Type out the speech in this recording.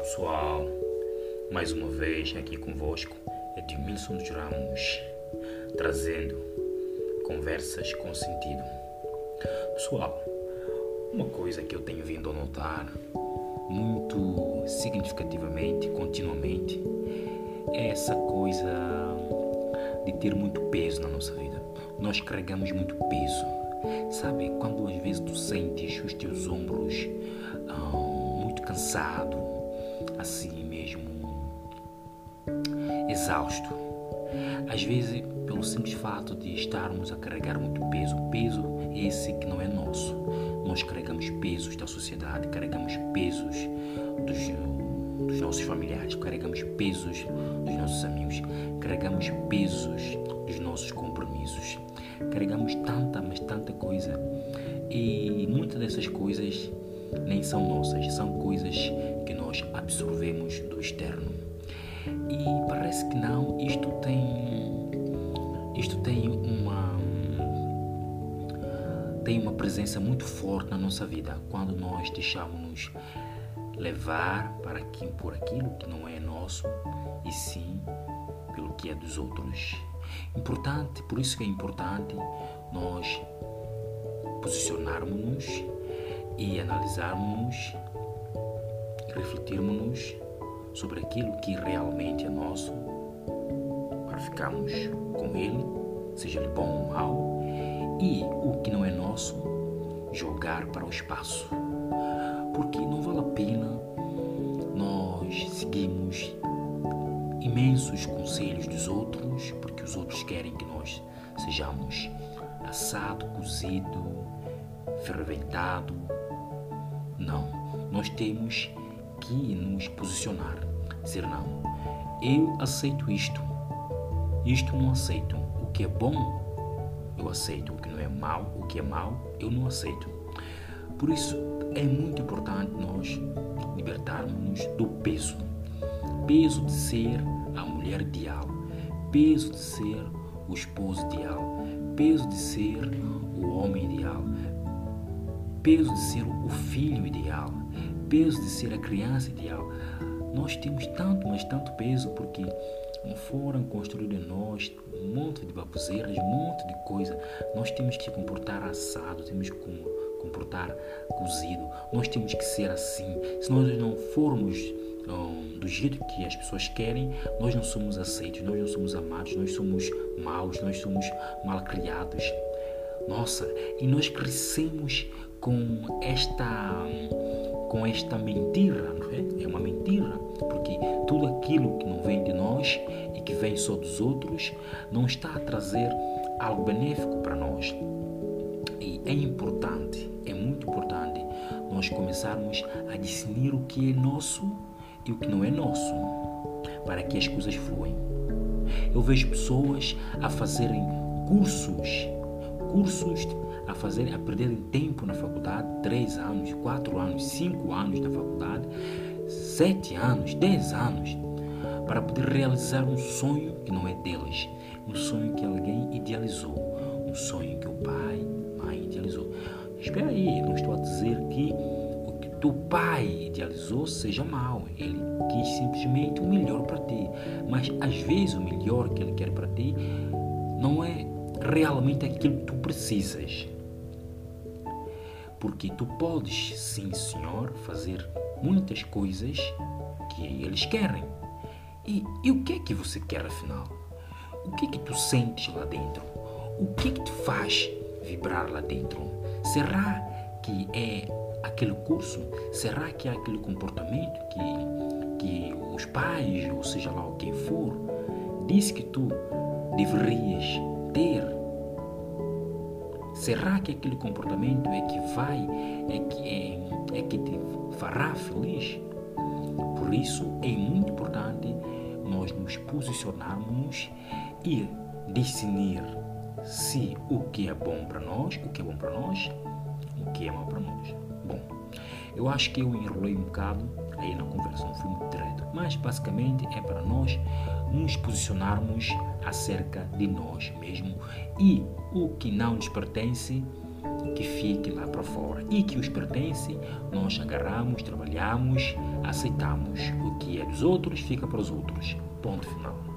pessoal, mais uma vez aqui convosco, Edmilson dos Ramos, trazendo conversas com sentido. Pessoal, uma coisa que eu tenho vindo a notar muito significativamente, continuamente, é essa coisa de ter muito peso na nossa vida. Nós carregamos muito peso. Sabe, quando às vezes tu sentes os teus ombros hum, muito cansado, assim mesmo exausto. Às vezes, pelo simples fato de estarmos a carregar muito peso, peso é esse que não é nosso. Nós carregamos pesos da sociedade, carregamos pesos dos, dos nossos familiares, carregamos pesos dos nossos amigos, carregamos pesos dos nossos compromissos. Carregamos tanta, mas tanta coisa. E muitas dessas coisas nem são nossas, são coisas que absorvemos do externo. E parece que não, isto tem isto tem uma tem uma presença muito forte na nossa vida quando nós deixamos-nos levar para que, por aquilo que não é nosso e sim pelo que é dos outros. Importante, por isso que é importante nós posicionarmos-nos e analisarmos, refletirmos sobre aquilo que realmente é nosso, para ficarmos com ele, seja ele bom ou mau, e o que não é nosso, jogar para o espaço. Porque não vale a pena nós seguirmos imensos conselhos dos outros, porque os outros querem que nós sejamos assado, cozido, ferventado, não, nós temos que nos posicionar. Dizer não, eu aceito isto, isto não aceito. O que é bom, eu aceito. O que não é mal, o que é mal, eu não aceito. Por isso é muito importante nós libertarmos do peso. Peso de ser a mulher ideal, peso de ser o esposo ideal, peso de ser o homem ideal, peso de ser o filho ideal, peso de ser a criança ideal. Nós temos tanto, mas tanto peso porque foram construídos em nós um monte de baboseiras, um monte de coisa. Nós temos que comportar assado, temos que comportar cozido. Nós temos que ser assim. Se nós não formos um, do jeito que as pessoas querem, nós não somos aceitos, nós não somos amados, nós somos maus, nós somos mal criados. Nossa, e nós crescemos com esta com esta mentira, não é? É uma mentira, porque tudo aquilo que não vem de nós e que vem só dos outros não está a trazer algo benéfico para nós. E é importante, é muito importante nós começarmos a discernir o que é nosso e o que não é nosso, para que as coisas fluem. Eu vejo pessoas a fazerem cursos, cursos a fazer, a perderem tempo na faculdade, três anos, quatro anos, cinco anos na faculdade, sete anos, dez anos, para poder realizar um sonho que não é deles, um sonho que alguém idealizou, um sonho que o pai, mãe idealizou. Espera aí, não estou a dizer que o que teu pai idealizou seja mau. Ele quis simplesmente o melhor para ti. Mas às vezes o melhor que ele quer para ti não é realmente aquilo que tu precisas. Porque tu podes, sim, senhor, fazer muitas coisas que eles querem. E, e o que é que você quer afinal? O que é que tu sentes lá dentro? O que é que te faz vibrar lá dentro? Será que é aquele curso? Será que é aquele comportamento que, que os pais, ou seja lá o que for, disse que tu deverias ter? Será que aquele comportamento é que vai, é que, é, é que te fará feliz? Por isso é muito importante nós nos posicionarmos e discernir se o que é bom para nós, o que é bom para nós, o que é mau para nós. Bom, eu acho que eu enrolei um bocado aí na conversa, não fui muito direto, mas basicamente é para nós nos posicionarmos acerca de nós mesmo e o que não nos pertence, que fique lá para fora e que os pertence, nós agarramos, trabalhamos, aceitamos. O que é dos outros fica para os outros. Ponto final.